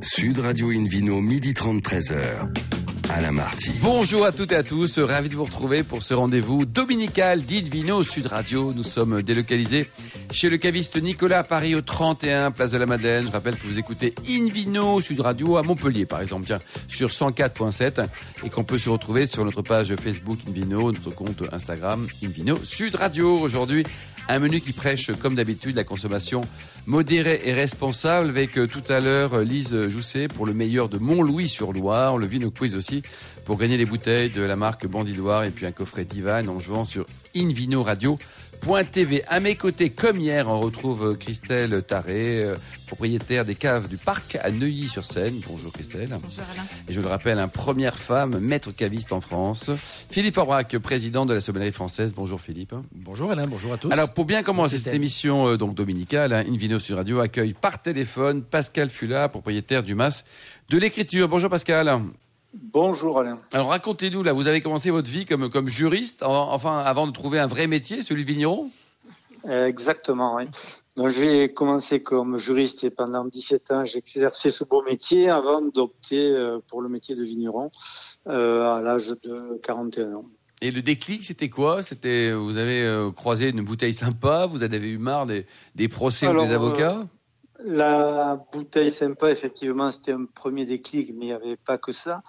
Sud Radio Invino, midi 30, 13h. Alain Marty. Bonjour à toutes et à tous, ravi de vous retrouver pour ce rendez-vous dominical d'Invino Sud Radio. Nous sommes délocalisés chez le caviste Nicolas à Paris au 31 Place de la Madeleine. Je rappelle que vous écoutez Invino Sud Radio à Montpellier par exemple, tiens, sur 104.7 et qu'on peut se retrouver sur notre page Facebook Invino, notre compte Instagram Invino Sud Radio. Aujourd'hui, un menu qui prêche, comme d'habitude, la consommation modérée et responsable avec euh, tout à l'heure euh, Lise Jousset pour le meilleur de Mont-Louis-sur-Loire. Le Vino Quiz aussi pour gagner les bouteilles de la marque Bandidoire et puis un coffret Divan en jouant sur Invino Radio. TV. À mes côtés, comme hier, on retrouve Christelle Taré, euh, propriétaire des caves du parc à Neuilly-sur-Seine. Bonjour Christelle. Bonjour Alain. Et je le rappelle, un première femme maître caviste en France. Philippe Aubrac, président de la sommellerie française. Bonjour Philippe. Bonjour Alain, bonjour à tous. Alors pour bien commencer cette émission euh, donc dominicale, hein, Invino sur Radio accueille par téléphone Pascal Fula, propriétaire du MAS de l'écriture. Bonjour Pascal. Bonjour Alain. Alors racontez-nous, là, vous avez commencé votre vie comme, comme juriste, enfin avant de trouver un vrai métier, celui de vigneron? Exactement, oui. Donc j'ai commencé comme juriste et pendant 17 ans j'ai exercé ce beau métier avant d'opter euh, pour le métier de vigneron euh, à l'âge de 41 ans. Et le déclic, c'était quoi? C'était vous avez euh, croisé une bouteille sympa, vous avez eu marre des, des procès ou des avocats? La bouteille sympa, effectivement, c'était un premier déclic, mais il n'y avait pas que ça.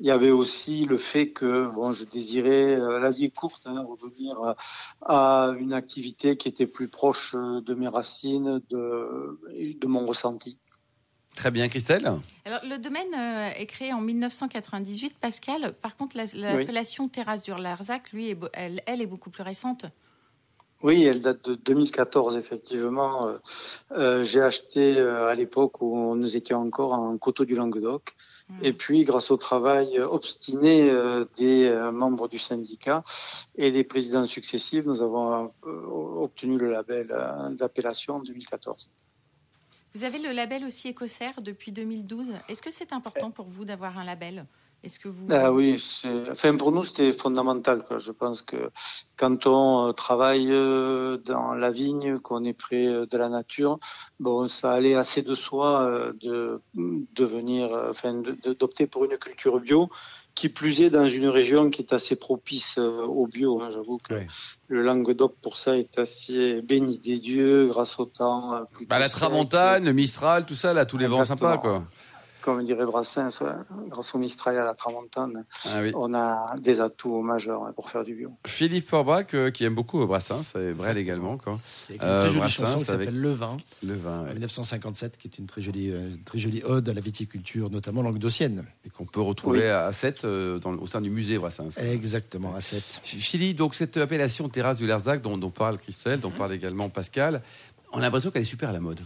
Il y avait aussi le fait que bon, je désirais, euh, la vie est courte, hein, revenir à, une activité qui était plus proche euh, de mes racines, de, de mon ressenti. Très bien, Christelle. Alors, le domaine euh, est créé en 1998, Pascal. Par contre, l'appellation Terrasse du Larzac, lui, elle, elle est beaucoup plus récente. Oui, elle date de 2014 effectivement. Euh, euh, j'ai acheté euh, à l'époque où nous étions encore en coteau du Languedoc. Mmh. Et puis, grâce au travail obstiné des membres du syndicat et des présidents successifs, nous avons obtenu le label d'appellation en 2014. Vous avez le label aussi Écossaire depuis 2012. Est-ce que c'est important pour vous d'avoir un label? Est-ce que vous... Ah oui, enfin, pour nous, c'était fondamental. Quoi. Je pense que quand on euh, travaille euh, dans la vigne, qu'on est près euh, de la nature, bon, ça allait assez de soi de devenir, enfin, d'opter pour une culture bio, qui plus est dans une région qui est assez propice au bio. Hein. J'avoue que le Languedoc, pour ça, est assez béni des dieux grâce au temps. Bah, la Tramontane, le Mistral, tout ça, là, tous les vents sympas, quoi comme dirait Brassens, grâce au Mistral et à la Tramontane, ah on a des atouts majeurs pour faire du bio. Philippe Forbrac, euh, qui aime beaucoup Brassens, c'est vrai également. Quoi. une très euh, jolie chanson qui s'appelle Le Vin, Le Vin 1957, qui est une très jolie, euh, très jolie ode à la viticulture, notamment languedocienne. Et qu'on peut retrouver à 7 au sein du musée Brassens. Exactement, à 7. Philippe, donc cette appellation terrasse du Lerzac dont, dont parle Christelle, dont parle également Pascal, on a l'impression qu'elle est super à la mode.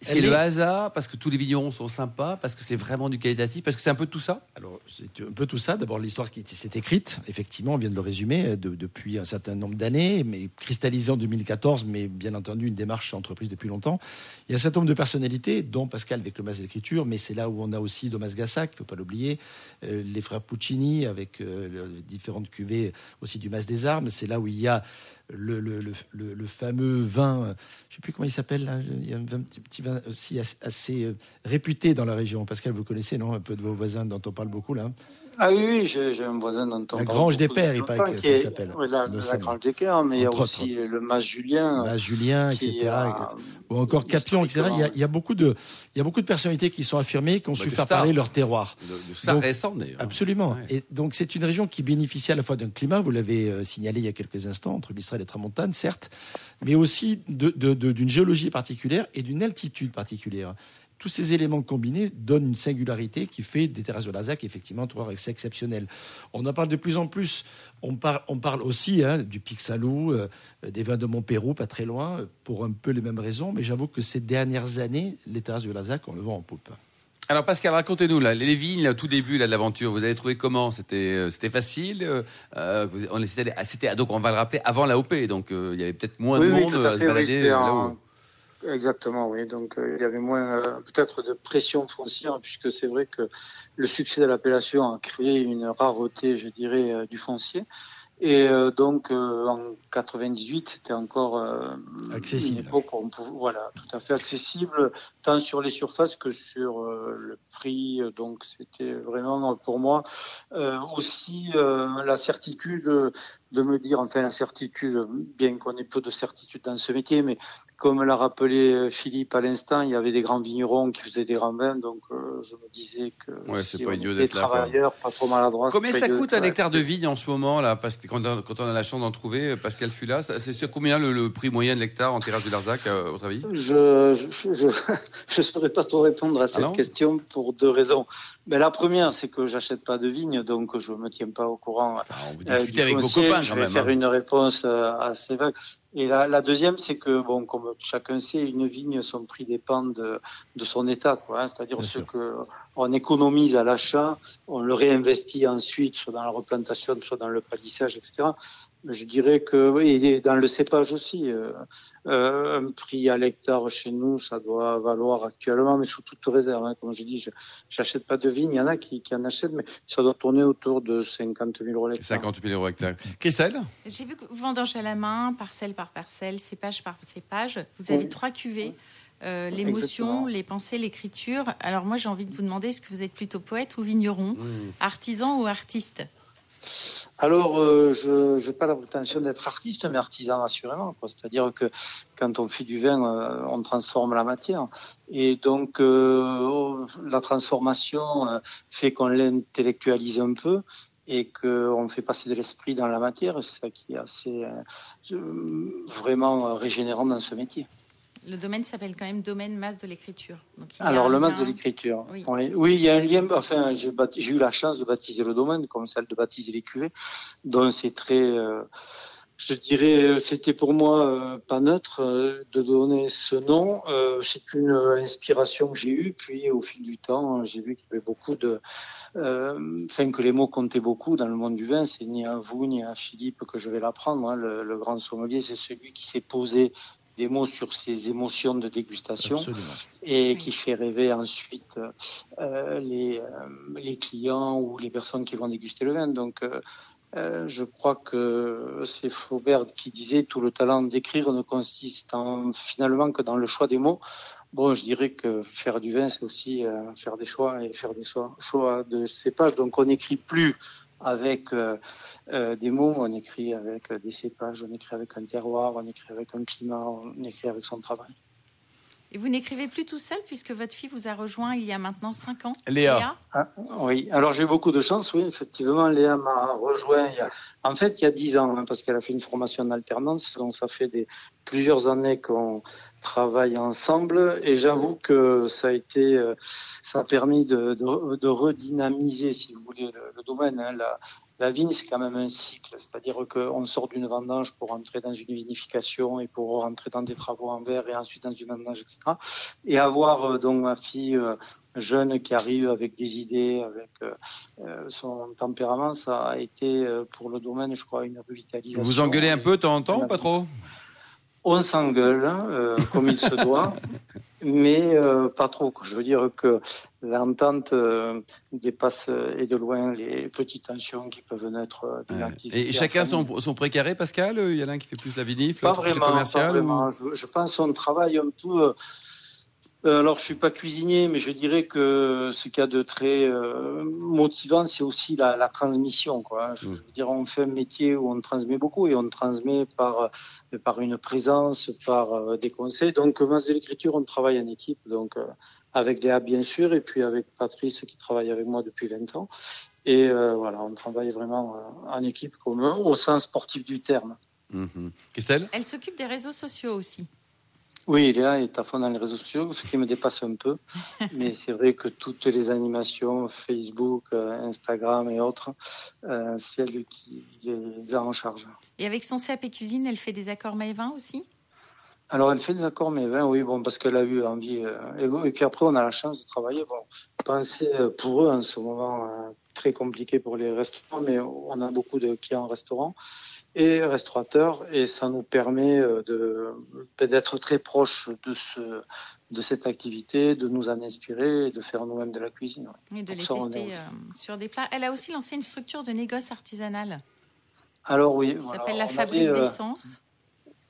C'est le hasard, parce que tous les vignerons sont sympas, parce que c'est vraiment du qualitatif, parce que c'est un peu tout ça? Alors, c'est un peu tout ça. D'abord, l'histoire qui s'est écrite, effectivement, on vient de le résumer, depuis un certain nombre d'années, mais cristallisée en 2014, mais bien entendu, une démarche entreprise depuis longtemps. Il y a un certain nombre de personnalités, dont Pascal avec le Mas de l'écriture, mais c'est là où on a aussi Thomas Gassac, il ne faut pas l'oublier, euh, les frères Puccini, avec euh, différentes cuvées aussi du Mas des Armes. C'est là où il y a le, fameux vin, je ne sais plus comment il s'appelle, il y a un petit, petit vin aussi assez, euh, réputé dans la région. Pascal, vous connaissez, non Un peu de vos voisins dont on parle beaucoup, là ah oui, j'ai un voisin dont on La Grange des Pères, il paraît que ça s'appelle. la, Grange des Pères, mais il y a aussi le Mas Julien. Mas Julien, etc. Ou encore Capion, etc. Il y, a, beaucoup de, il y a beaucoup de personnalités qui sont affirmées, qui ont bah, su faire parler leur terroir. De, de récent, d'ailleurs. Absolument. Et donc, c'est une région qui bénéficie à la fois d'un climat, vous l'avez euh, signalé il y a quelques instants, entre Mistral et Tramontane, certes, mais aussi d'une géologie particulière et d'une altitude particulière tous ces éléments combinés donnent une singularité qui fait des terrasses de Lazac effectivement trois exceptionnelles. On en parle de plus en plus. On, parle aussi hein, du Pixalou, euh, des vins de Montpérou, pas très loin, pour un peu les mêmes raisons. Mais j'avoue que ces dernières années, les terrasses de Lazac, on le voit en poupe. Alors Pascal, racontez-nous là, les vignes, au tout début là, de l'aventure, vous avez trouvé comment? C'était euh, c'était facile. Euh, on c'était donc on va le rappeler avant la OP, donc il y avait peut-être moins de monde à, se balader Exactement, oui. Donc euh, il y avait moins euh, peut-être de pression foncière, puisque c'est vrai que le succès de l'appellation a créé une rareté, je dirais, euh, du foncier. Et euh, donc euh, en 98, c'était encore euh, accessible. Une époque voilà, tout à fait accessible, tant sur les surfaces que sur le prix. Donc c'était vraiment pour moi aussi la certitude de me dire, enfin la certitude, bien qu'on ait peu de certitude dans ce métier, mais comme l'a rappelé Philippe à l'instant, il y avait des grands vignerons qui faisaient des grands vins, donc je me disais que ouais, si c'est pas idiot d'être travailleurs, pas trop maladroits. Combien ça coûte un hectare de vigne en ce moment là? Parce que quand on, quand on a la chance d'en trouver, Pascal Fula, c'est combien le, prix moyen de l'hectare en terrasse de Larzac, à votre avis? Je ne saurais pas trop répondre à ah cette question pour deux raisons. Mais la première, c'est que j'achète pas de vigne, donc je me tiens pas au courant. on vous discutez avec vos copains Je vais faire hein. une réponse euh, assez vague. Et la, la, deuxième, c'est que, bon, comme chacun sait, une vigne, son prix dépend de, de son état, quoi. Hein. C'est-à-dire ce que on économise à l'achat, on le réinvestit ensuite, soit dans la replantation, soit dans le palissage, etc. Je dirais que oui, dans le cépage aussi, euh, euh, un prix à l'hectare chez nous, ça doit valoir actuellement, mais sous toute réserve. Hein. Comme je dis, je n'achète pas de vigne. Il y en a qui, qui, en achètent, mais ça doit tourner autour de 50 000 euros l'hectare. 50 000 euros l'hectare. Christelle? J'ai vu que vendange à la main, parcelle par parcelle, cépage par cépage. Vous avez trois cuvées. Euh, l'émotion, les pensées, l'écriture. Alors moi, j'ai envie de vous demander, est-ce que vous êtes plutôt poète ou vigneron, artisan ou artiste? Alors, euh, je n'ai pas la prétention d'être artiste, mais artisan assurément. C'est-à-dire que quand on fait du vin, euh, on transforme la matière. Et donc, la transformation fait qu'on l'intellectualise un peu et qu'on fait passer de l'esprit dans la matière. C'est ça qui est assez vraiment régénérant dans ce métier. Le domaine s'appelle quand même domaine masse de l'écriture. Alors, le masse de l'écriture. Oui. il y a un lien. Enfin, j'ai eu la chance de baptiser le domaine, comme celle de baptiser les cuvées. Donc, c'est très. Euh, je dirais, c'était pour moi euh, pas neutre euh, de donner ce nom. c'est une inspiration que j'ai eue. Puis, au fil du temps, j'ai vu qu'il y avait beaucoup de. Enfin, que les mots comptaient beaucoup dans le monde du vin. C'est ni à vous, ni à Philippe que je vais l'apprendre. Hein. Le, le, grand sommelier, c'est celui qui s'est posé des mots sur ces émotions de dégustation et qui fait rêver ensuite euh, les, euh, les, clients ou les personnes qui vont déguster le vin. Donc, euh, je crois que c'est Faubert qui disait tout le talent d'écrire ne consiste en, finalement que dans le choix des mots. Bon, je dirais que faire du vin, c'est aussi faire des choix et faire des choix, choix de cépages. Donc, on n'écrit plus avec euh, euh, des mots, on écrit avec des cépages, on écrit avec un terroir, on écrit avec un climat, on écrit avec son travail. Et vous n'écrivez plus tout seul puisque votre fille vous a rejoint il y a maintenant 5 ans. Léa. Ah, oui, alors j'ai beaucoup de chance, oui, effectivement. Léa m'a rejoint il y a, en fait il y a 10 ans, hein, parce qu'elle a fait une formation en alternance, donc ça fait des, plusieurs années qu'on travaille ensemble et j'avoue que ça a été, euh, ça a permis de, de, de redynamiser, si vous voulez, le, domaine. Hein. La, la, vigne, c'est quand même un cycle, c'est-à-dire qu'on sort d'une vendange pour entrer dans une vinification et pour rentrer dans des travaux en verre et ensuite dans une vendange, etc. Et avoir euh, donc ma fille euh, jeune qui arrive avec des idées, avec son tempérament, ça a été pour le domaine, je crois, une revitalisation. Vous engueulez un peu de temps en temps, pas trop? On s'engueule hein, euh, comme il se doit, mais euh, pas trop. Je veux dire que l'entente euh, dépasse et de loin les petites tensions qui peuvent naître activité. Et chacun son, son, précaré, Pascal? Il y en a un qui fait plus la vinif, l'autre plus commercial pas vraiment. Je, je, pense qu'on travaille un peu alors, je suis pas cuisinier, mais je dirais que ce qu'il y a de très euh, motivant, c'est aussi la, la, transmission. Quoi. Je veux dire, on fait un métier où on transmet beaucoup et on transmet par euh, par une présence, par des conseils. Donc, dans l'écriture, on travaille en équipe, donc avec Léa bien sûr, et puis avec Patrice qui travaille avec moi depuis 20 ans. Et voilà, on travaille vraiment en équipe commun au sens sportif du terme. Mmh. Christelle? Elle s'occupe des réseaux sociaux aussi. Oui, Léa est à fond dans les réseaux sociaux, ce qui me dépasse un peu. Mais c'est vrai que toutes les animations, Facebook, euh, Instagram et autres, euh, c'est elle qui les a en charge. Et avec son CAP cuisine, elle fait des accords vin aussi? Alors, elle fait des accords vin, oui, bon, parce qu'elle a eu envie. Euh, et, puis après, on a la chance de travailler. Bon, pensez pour eux en ce moment très compliqué pour les restaurants, mais on a beaucoup de clients en restaurant et restaurateur et ça nous permet euh, d'être très proche de ce de cette activité, de nous en inspirer et de faire nous-mêmes de la cuisine. Et de les tester euh, sur des plats. Elle a aussi lancé une structure de négoce artisanal. Alors oui. Ça s'appelle la fabrique d'essence.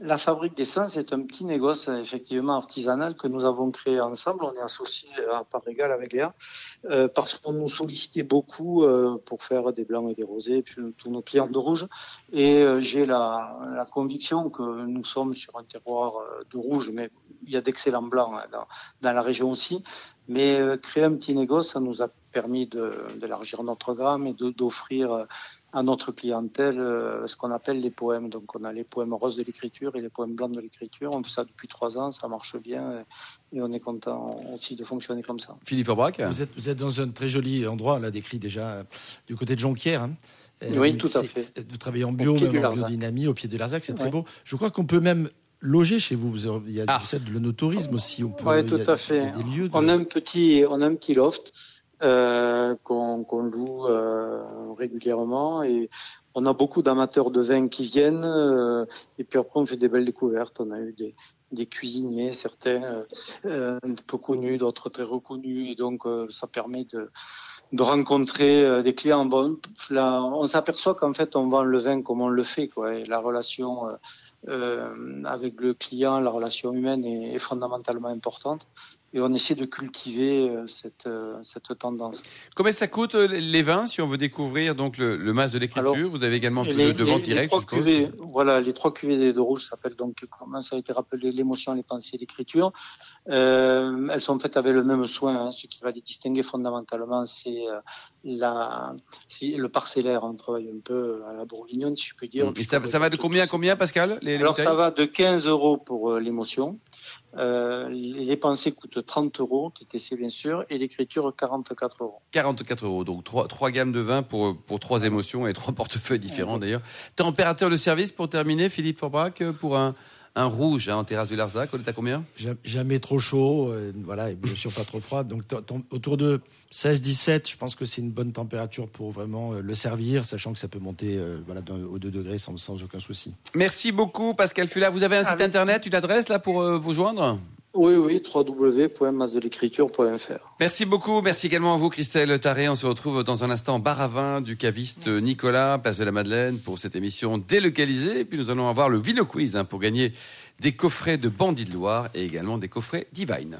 La fabrique d'essence est un petit négoce effectivement artisanal que nous avons créé ensemble. On est associé à part égale avec Léa euh, parce qu'on nous sollicitait beaucoup euh, pour faire des blancs et des rosés, puis tous nos clients de rouge. Et euh, j'ai la, la, conviction que nous sommes sur un terroir euh, de rouge, mais il y a d'excellents blancs hein, dans, dans, la région aussi. Mais euh, créer un petit négoce, ça nous a permis d'élargir notre gamme et d'offrir à notre clientèle euh, ce qu'on appelle les poèmes. Donc on a les poèmes roses de l'écriture et les poèmes blancs de l'écriture. On fait ça depuis trois ans, ça marche bien et on est content aussi de fonctionner comme ça. Philippe Aubrac vous êtes, vous êtes dans un très joli endroit, on l'a décrit déjà, du côté de Jonquière. Hein. Oui, tout à fait. Vous travaillez en bio, même en biodynamie, au pied de Larzac, c'est très beau. Je crois qu'on peut même loger chez vous. Il y a ah. de l'onotourisme aussi. Oui, tout à fait. On a un petit, on a un petit loft euh, qu'on loue euh, régulièrement et on a beaucoup d'amateurs de vin qui viennent euh, et puis après on fait des belles découvertes. On a eu des, des cuisiniers, certains euh, un peu connus, d'autres très reconnus et donc ça permet de de rencontrer des clients. Bon, là, on s'aperçoit qu'en fait, on vend le vin comme on le fait, quoi. Et la relation euh, avec le client, la relation humaine est, est, fondamentalement importante et on essaie de cultiver euh, cette, euh, cette tendance. Combien ça coûte euh, les vins si on veut découvrir donc le, le masque de l'écriture? Vous avez également plus de, vente directe, je. Cuvées, voilà, les trois cuvées de rouge s'appellent donc, comment ça a été rappelé, l'émotion, les pensées, l'écriture. Euh, elles sont faites avec le même soin. Hein. Ce qui va les distinguer fondamentalement, c'est la, le parcellaire. On travaille un peu à la bourguignonne, si je puis dire. Et ça, ça va de combien à combien, Pascal les, Alors ça va de 15 euros pour l'émotion. Euh, les pensées coûtent 30 euros, TTC bien sûr, et l'écriture 44 euros. 44 euros, donc trois, trois gammes de vin pour, pour trois émotions et trois portefeuilles différents d'ailleurs. Température de service pour terminer, Philippe Forbrac, pour un, un rouge hein, en terrasse du Larzac, on est à combien Jamais trop chaud, euh, voilà, et bien sûr pas trop froid. Donc autour de 16-17, je pense que c'est une bonne température pour vraiment euh, le servir, sachant que ça peut monter euh, voilà, aux 2 degrés sans, sans, aucun souci. Merci beaucoup Pascal Fula. Vous avez un site internet, une adresse là pour vous joindre? Oui, oui, www.masdelécriture.fr. Merci beaucoup. Merci également à vous, Christelle Taré. On se retrouve dans un instant bar à vin du caviste Nicolas, place de la Madeleine, pour cette émission délocalisée. Et puis nous allons avoir le Vino Quiz hein, pour gagner des coffrets de Bandit de Loire et également des coffrets Divine.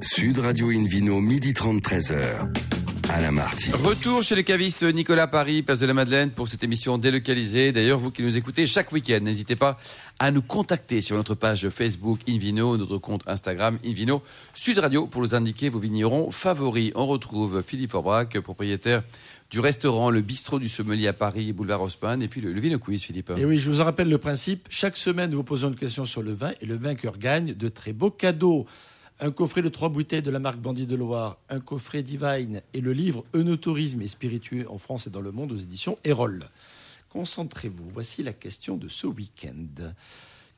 Sud Radio Invino, midi 30, 13h. Retour chez le caviste Nicolas Paris, place de la Madeleine, pour cette émission délocalisée. D'ailleurs, vous qui nous écoutez chaque week-end, n'hésitez pas à nous contacter sur notre page Facebook Invino, notre compte Instagram Invino Sud Radio, pour nous indiquer vos vignerons favoris. On retrouve Philippe Aubrac, propriétaire du restaurant Le Bistrot du Sommelier à Paris, boulevard Haussmann, et puis le, le Vino Quiz, Philippe. Et oui, je vous en rappelle le principe. Chaque semaine, nous vous posons une question sur le vin et le vainqueur gagne de très beaux cadeaux un coffret de trois bouteilles de la marque Bandit de Loire, un coffret Divine et le livre Eunotourisme et spiritueux en France et dans le monde aux éditions Erol. Concentrez-vous, voici la question de ce week-end.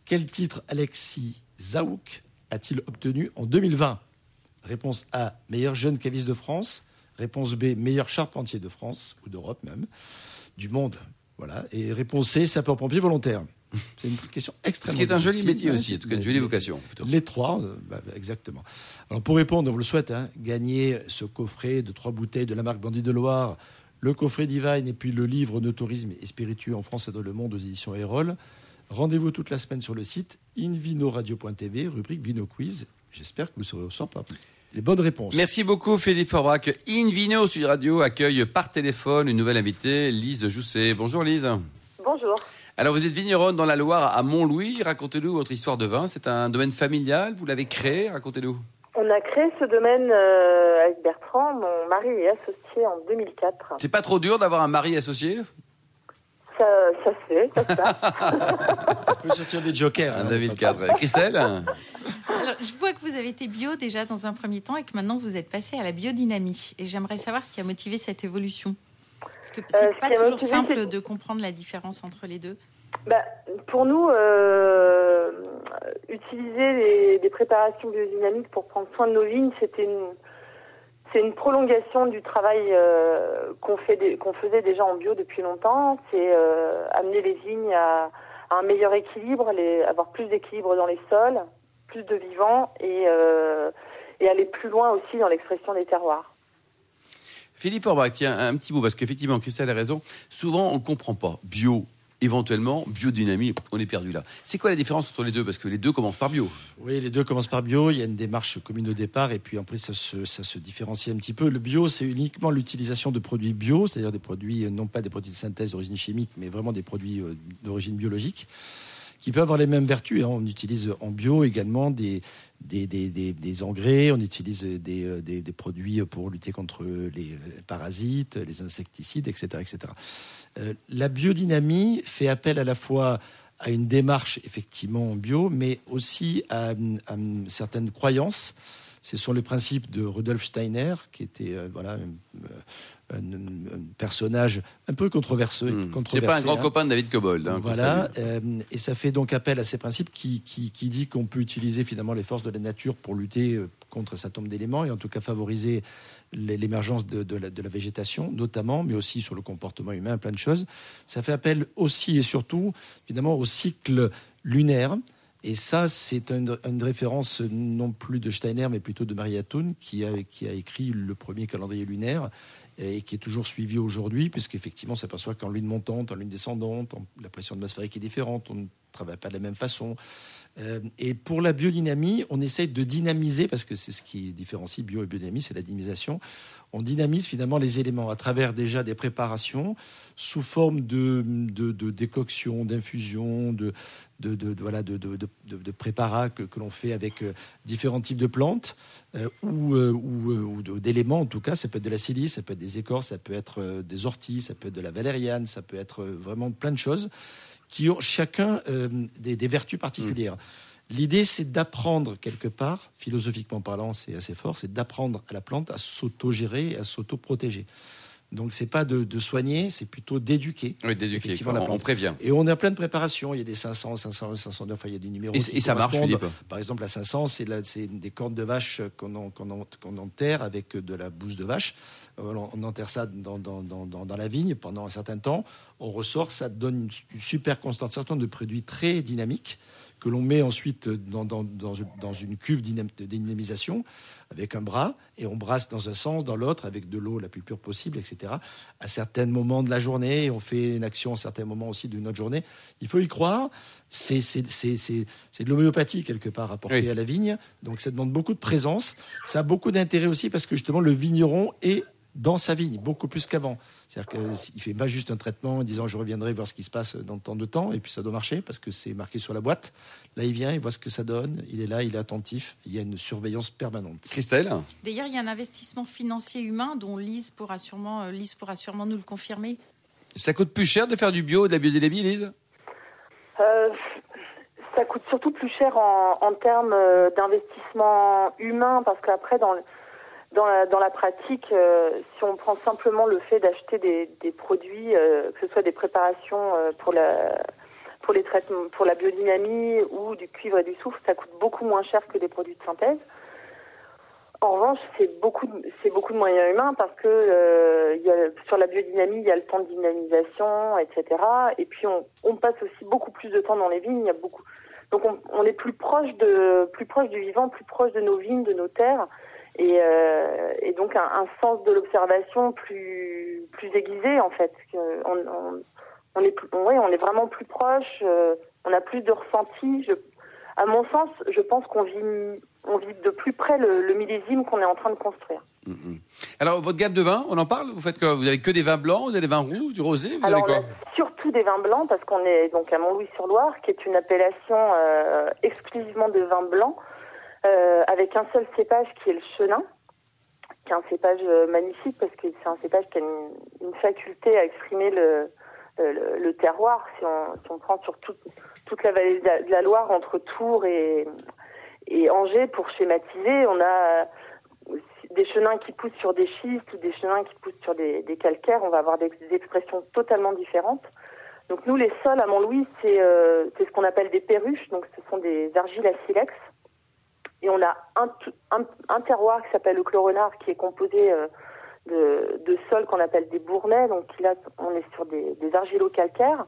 Quel titre Alexis Zaouk a-t-il obtenu en 2020 Réponse A, meilleur jeune caviste de France. Réponse B, meilleur charpentier de France, ou d'Europe même, du monde. Voilà. Et réponse C, sapeur-pompier volontaire. C'est une question extrêmement. Ce qui est un joli métier aussi, en tout cas une jolie vocation. Les trois, euh, bah, bah, exactement. Alors pour répondre, on vous le souhaite, hein, gagner ce coffret de trois bouteilles de la marque Bandit de Loire, le coffret Divine et puis le livre de tourisme et spiritueux en France et dans le monde aux éditions Erol. Rendez-vous toute la semaine sur le site invinoradio.tv, rubrique Vino Quiz. J'espère que vous serez au centre les bonnes réponses. Merci beaucoup Philippe Forbrac. Invino Sud Radio accueille par téléphone une nouvelle invitée, Lise Jousset. Bonjour Lise. Bonjour. Alors, vous êtes vigneronne dans la Loire à Montlouis. Racontez-nous votre histoire de vin. C'est un domaine familial. Vous l'avez créé. Racontez-nous. On a créé ce domaine euh, avec Bertrand. Mon mari est associé en 2004. C'est pas trop dur d'avoir un mari associé? Ça, ça se fait, ça On peut sortir des jokers. Hein, 2004. Christelle? Alors, Je vois que vous avez été bio déjà dans un premier temps et que maintenant vous êtes passé à la biodynamie. Et j'aimerais savoir ce qui a motivé cette évolution. Parce que c'est euh, pas toujours simple de comprendre la différence entre les deux. Bah, pour nous, euh, utiliser des préparations biodynamiques pour prendre soin de nos vignes, c'était une, c'est une prolongation du travail euh, qu'on fait, qu'on faisait déjà en bio depuis longtemps. C'est amener les vignes à, un meilleur équilibre, les, avoir plus d'équilibre dans les sols, plus de vivants et, et aller plus loin aussi dans l'expression des terroirs. Philippe Orbach, tiens, un petit bout, parce qu'effectivement, Christelle a raison. Souvent, on ne comprend pas. Bio, éventuellement, biodynamie, on est perdu là. C'est quoi la différence entre les deux? Parce que les deux commencent par bio. Oui, les deux commencent par bio. Il y a une démarche commune au départ, et puis après, ça se, différencie un petit peu. Le bio, c'est uniquement l'utilisation de produits bio, c'est-à-dire des produits, non pas des produits de synthèse d'origine chimique, mais vraiment des produits euh, d'origine biologique qui peuvent avoir les mêmes vertus. On utilise en bio également des, des, des, des, engrais, on utilise des, euh, des, produits pour lutter contre les parasites, les insecticides, etc. etc. Euh, la biodynamie fait appel à la fois à une démarche effectivement bio, mais aussi à, certaines croyances. Ce sont les principes de Rudolf Steiner, qui était euh, voilà, un, personnage un peu controversé. Hmm. C'est pas un grand hein. copain de David Cobold. Hein, voilà, euh, et ça fait donc appel à ces principes qui, qui, qui dit qu'on peut utiliser finalement les forces de la nature pour lutter euh, contre cet homme d'éléments et en tout cas favoriser l'émergence de, de, la, de, la, végétation, notamment, mais aussi sur le comportement humain, plein de choses. Ça fait appel aussi et surtout, évidemment, au cycle lunaire. Et ça, c'est une, une, référence non plus de Steiner, mais plutôt de Maria Thun, qui a, qui a écrit le premier calendrier lunaire et qui est toujours suivi aujourd'hui, puisqu'effectivement, on s'aperçoit qu'en lune montante, en lune descendante, la pression atmosphérique est différente, ne travaille pas de la même façon. Euh, et pour la biodynamie, on essaye de dynamiser, parce que c'est ce qui différencie bio et biodynamie, c'est la dynamisation. On dynamise finalement les éléments à travers déjà des préparations sous forme de, de, décoction, d'infusion, de, de, voilà, de, de préparats que, que l'on fait avec euh, différents types de plantes euh, ou, ou, ou d'éléments en tout cas. Ça peut être de la silice, ça peut être des écorces, ça peut être des orties, ça peut être de la valériane, ça peut être vraiment plein de choses qui ont chacun euh, des, vertus particulières. Mm. L'idée, c'est d'apprendre quelque part, philosophiquement parlant, c'est assez fort, c'est d'apprendre à la plante à s'auto-gérer, à s'auto-protéger. Donc c'est pas de, soigner, c'est plutôt d'éduquer. Oui, d'éduquer. On, prévient. Et on a plein de préparations. Il y a des 500, 500, 509, enfin il y a des numéros. Et, et ça marche, Philippe? Par exemple, la 500, c'est des cornes de vache qu'on enterre avec de la bouse de vache. Euh, on enterre ça dans, dans, dans, dans, la vigne pendant un certain temps. On ressort, ça donne une super concentration de produits très dynamiques que l'on met ensuite dans, dans, dans, une cuve de dynamisation avec un bras et on brasse dans un sens, dans l'autre, avec de l'eau la plus pure possible, etc. À certains moments de la journée, on fait une action à certains moments aussi de notre journée. Il faut y croire. C'est de l'homéopathie quelque part apportée à la vigne. Donc ça demande beaucoup de présence. Ça a beaucoup d'intérêt aussi parce que justement le vigneron est dans sa vigne, beaucoup plus qu'avant. C'est-à-dire qu'il ne fait pas juste un traitement en disant je reviendrai voir ce qui se passe dans tant de temps, et puis ça doit marcher parce que c'est marqué sur la boîte. Là, il vient, il voit ce que ça donne, il est là, il est attentif, il y a une surveillance permanente. Christelle D'ailleurs, il y a un investissement financier humain dont Lise pourra sûrement, euh, Lise pourra sûrement nous le confirmer. Ça coûte plus cher de faire du bio, de la biodynamie, Lise? Euh, Ça coûte surtout plus cher en, en termes euh, d'investissement humain parce qu'après, dans le dans la, pratique, euh, si on prend simplement le fait d'acheter des, produits, euh, que ce soit des préparations euh, pour la pour les traitements, pour la biodynamie ou du cuivre et du soufre, ça coûte beaucoup moins cher que des produits de synthèse. En revanche, c'est beaucoup, c'est beaucoup de moyens humains parce que sur la biodynamie, il y a le temps de dynamisation, etc. Et puis on, on passe aussi beaucoup plus de temps dans les vignes. Il y a beaucoup, donc on, on est plus proche de, plus proche du vivant, plus proche de nos vignes, de nos terres et, euh, et donc un, un, sens de l'observation plus plus aiguisé en fait. On, on, on est oui, on est vraiment plus proche, euh, on a plus de ressenti. Je, à mon sens, je pense qu'on vit on vit de plus près le, le millésime qu'on est en train de construire. Mm, mm. Alors votre gamme de vins, on en parle? Vous faites quoi? Vous avez que des vins blancs, vous avez des vins rouges, du rosé vous Alors avez quoi surtout des vins blancs parce qu'on est donc à Montlouis-sur-Loire, qui est une appellation euh, exclusivement de vins blancs. Euh, avec un seul cépage qui est le chenin, qui est un cépage euh, magnifique parce que c'est un cépage qui a une, faculté à exprimer le, terroir. Si on, prend sur toute, la vallée de la, Loire entre Tours et, Angers pour schématiser, on a des chenins qui poussent sur des schistes ou des chenins qui poussent sur des, calcaires. On va avoir des, expressions totalement différentes. Donc nous, les sols à Mont-Louis, c'est euh, ce qu'on appelle des perruches. Donc ce sont des argiles à silex et on a un, terroir qui s'appelle le clorenard, qui est composé euh, de, sols qu'on appelle des bournais. Donc là, on est sur des, argilo-calcaires.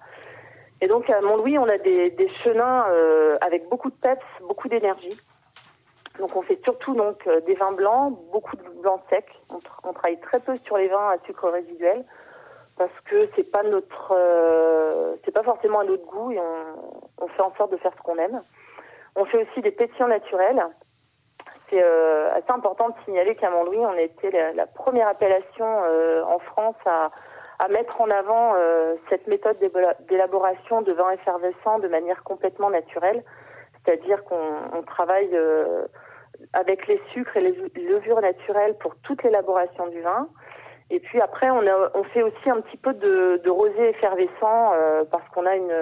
Et donc à Mont-Louis, on a des, chenins euh, avec beaucoup de peps, beaucoup d'énergie. Donc on fait surtout donc euh, des vins blancs, beaucoup de blancs secs. On, travaille très peu sur les vins à sucre résiduel parce que c'est pas notre, c'est pas forcément à notre goût et on, on, fait en sorte de faire ce qu'on aime. On fait aussi des pétillants naturels. C'est euh, assez important de signaler qu'à Montlouis, on a été la, la première appellation euh, en France à, mettre en avant euh, cette méthode d'élaboration de vins effervescents de manière complètement naturelle. C'est-à-dire qu'on travaille avec les sucres et les levures naturelles pour toute l'élaboration du vin. Et puis après, on, fait aussi un petit peu de, rosé effervescent parce qu'on a une,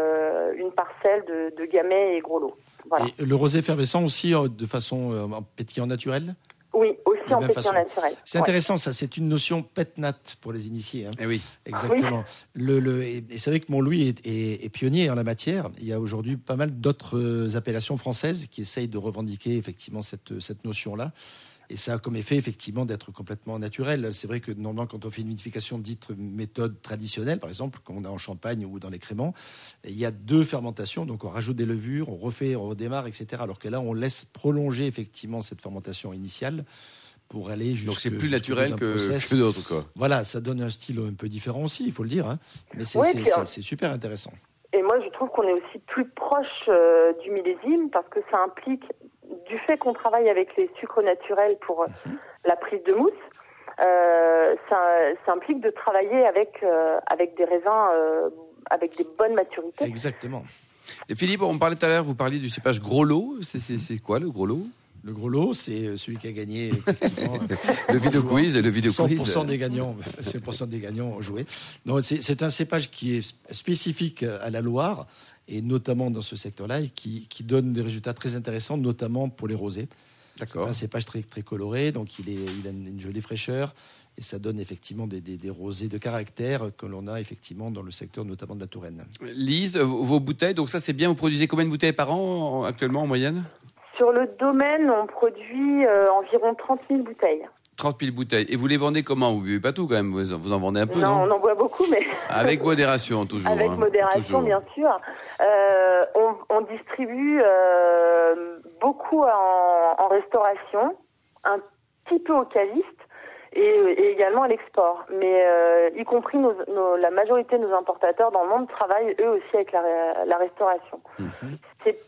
une parcelle de, de gamay et gros lots. Voilà. Et le rosé effervescent aussi euh, de façon euh, pétillant naturel? Oui, aussi en pétillant naturel. C'est intéressant, ça. C'est une notion pétnat pour les initiés. Hein. Et oui, exactement. Oui. Le, le, et c'est vrai que Montlouis est, est, est, pionnier en la matière. Il y a aujourd'hui pas mal d'autres appellations françaises qui essayent de revendiquer effectivement cette, cette notion-là. Et ça a comme effet effectivement d'être complètement naturel. C'est vrai que normalement, quand on fait une vinification dite méthode traditionnelle, par exemple, qu'on a en Champagne ou dans les créments, il y a deux fermentations. Donc on rajoute des levures, on refait, on redémarre, etc. Alors que là, on laisse prolonger effectivement cette fermentation initiale pour aller jusqu'à. Donc c'est plus naturel que, que d'autres, quoi. Voilà, ça donne un style un peu différent aussi, il faut le dire. Hein. Mais c'est oui, super intéressant. Et moi, je trouve qu'on est aussi plus proche euh, du millésime parce que ça implique du fait qu'on travaille avec les sucres naturels pour mmh. la prise de mousse, euh, ça, ça, implique de travailler avec, euh, avec des raisins euh, avec des bonnes maturités. Exactement. Et Philippe, on parlait tout à l'heure, vous parliez du cépage gros lot. C'est quoi le gros lot? Le gros lot, c'est celui qui a gagné le vidéo quiz. Le vidéo 100% quiz. des gagnants, 100% des gagnants ont joué. C'est un cépage qui est spécifique à la Loire et notamment dans ce secteur-là, et qui, qui, donne des résultats très intéressants, notamment pour les rosés. C'est un cépage très, très coloré, donc il, est, il a une jolie fraîcheur, et ça donne effectivement des, des, des rosés de caractère que l'on a effectivement dans le secteur notamment de la Touraine. Lise, vos bouteilles, donc ça c'est bien, vous produisez combien de bouteilles par an actuellement en moyenne? Sur le domaine, on produit euh, environ 30 000 bouteilles. 30 000 bouteilles. Et vous les vendez comment? Vous buvez pas tout quand même Vous en vendez un peu Non, non? on en boit beaucoup, mais... Avec modération, toujours. Avec hein, modération, toujours. bien sûr. Euh, on, on, distribue euh, beaucoup en, en, restauration, un petit peu aux cavistes et, et également à l'export. Mais euh, y compris nos, nos, la majorité de nos importateurs dans le monde travaillent eux aussi avec la, la restauration. Mmh. C'est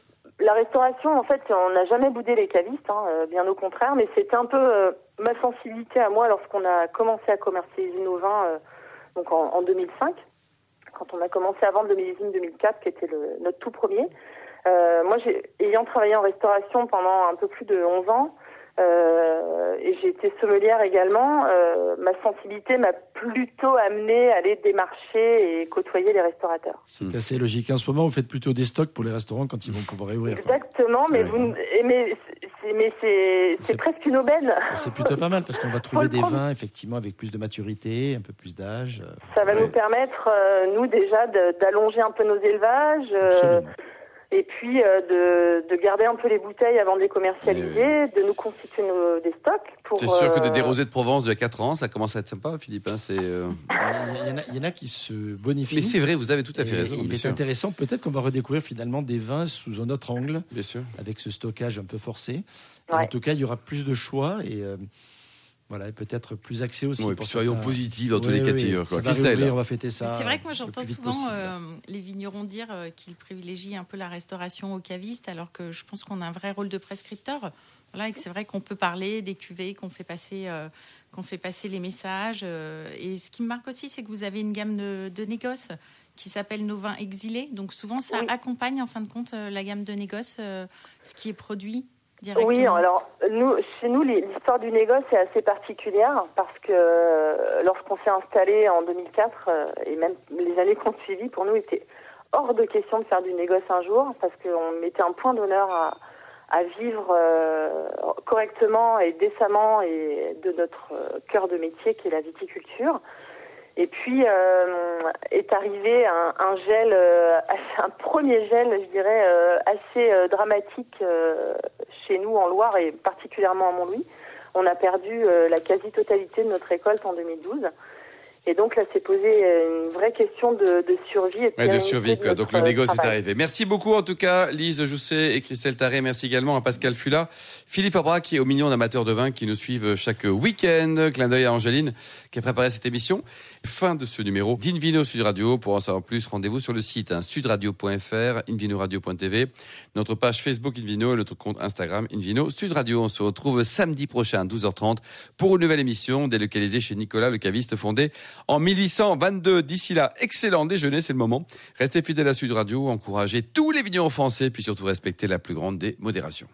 la restauration, en fait, on n'a jamais boudé les cavistes, hein, bien au contraire, mais c'était un peu euh, ma sensibilité à moi lorsqu'on a commencé à commercialiser nos vins, euh, donc en, en, 2005, quand on a commencé à vendre le millésime 2004, qui était le, notre tout premier. Euh, moi, ayant travaillé en restauration pendant un peu plus de 11 ans, euh, et j'ai été sommelière également. Euh, ma sensibilité m'a plutôt amené à aller démarcher et côtoyer les restaurateurs. C'est assez logique. En ce moment, vous faites plutôt des stocks pour les restaurants quand ils vont pouvoir réouvrir. Exactement, mais, ouais. vous, mais mais c'est presque une aubaine. C'est plutôt pas mal parce qu'on va trouver des vins effectivement avec plus de maturité, un peu plus d'âge. Ça va ouais. nous permettre, euh, nous déjà, d'allonger un peu nos élevages. Euh, et puis euh, de, de, garder un peu les bouteilles avant de les commercialiser, oui. de nous constituer nos, des stocks. C'est sûr que des, des rosés de Provence de 4 ans, ça commence à être sympa, Philippe. Hein, euh... il, y en a, il, y en a, qui se bonifient. Mais c'est vrai, vous avez tout à fait et raison. Il est sûr. intéressant, peut-être qu'on va redécouvrir finalement des vins sous un autre angle, bien sûr. avec ce stockage un peu forcé. Ouais. En tout cas, il y aura plus de choix et euh, voilà, peut-être plus accès aussi. Ouais, pour soyons certains... positifs dans tous les cas on va fêter ça. C'est vrai que moi j'entends souvent euh, les vignerons dire euh, qu'ils privilégient un peu la restauration aux cavistes, alors que je pense qu'on a un vrai rôle de prescripteur. Voilà, et que c'est vrai qu'on peut parler des cuvées, qu'on fait passer, euh, qu'on fait passer les messages. euh, et ce qui me marque aussi, c'est que vous avez une gamme de, de négoces qui s'appelle nos vins exilés. Donc souvent, ça Oui. accompagne en fin de compte euh, la gamme de négoce, euh, ce qui est produit Oui, alors nous, chez nous, l'histoire du négoce est assez particulière parce que euh, lorsqu'on s'est installé en 2004 euh, et même les années qu'on suivi, pour nous, était hors de question de faire du négoce un jour parce qu'on mettait un point d'honneur à, à vivre euh, correctement et décemment et de notre cœur de métier qui est la viticulture. Et puis euh, est arrivé un, un gel, euh, un premier gel, je dirais, euh, assez euh, dramatique euh, chez nous en Loire et particulièrement à Montlouis. On a perdu euh, la quasi-totalité de notre récolte en 2012. Et donc là, c'est posé une vraie question de, survie. Et de, de survie, quoi. Donc le négoce est arrivé. Merci beaucoup en tout cas, Lise Jousset et Christelle Taré. Merci également à Pascal Fula, Philippe Abra qui est au million d'amateurs de vin qui nous suivent chaque week-end. Clin d'œil à Angéline qui a préparé cette émission. Fin de ce numéro d'Invino Sud Radio. Pour en savoir plus, rendez-vous sur le site hein, sudradio.fr, invinoradio.tv, notre page Facebook Invino et notre compte Instagram Invino Sud Radio. On se retrouve samedi prochain à 12h30 pour une nouvelle émission délocalisée chez Nicolas le caviste fondé en 1822. D'ici là, excellent déjeuner, c'est le moment. Restez fidèles à Sud Radio, encouragez tous les vignerons français, puis surtout respectez la plus grande des modérations.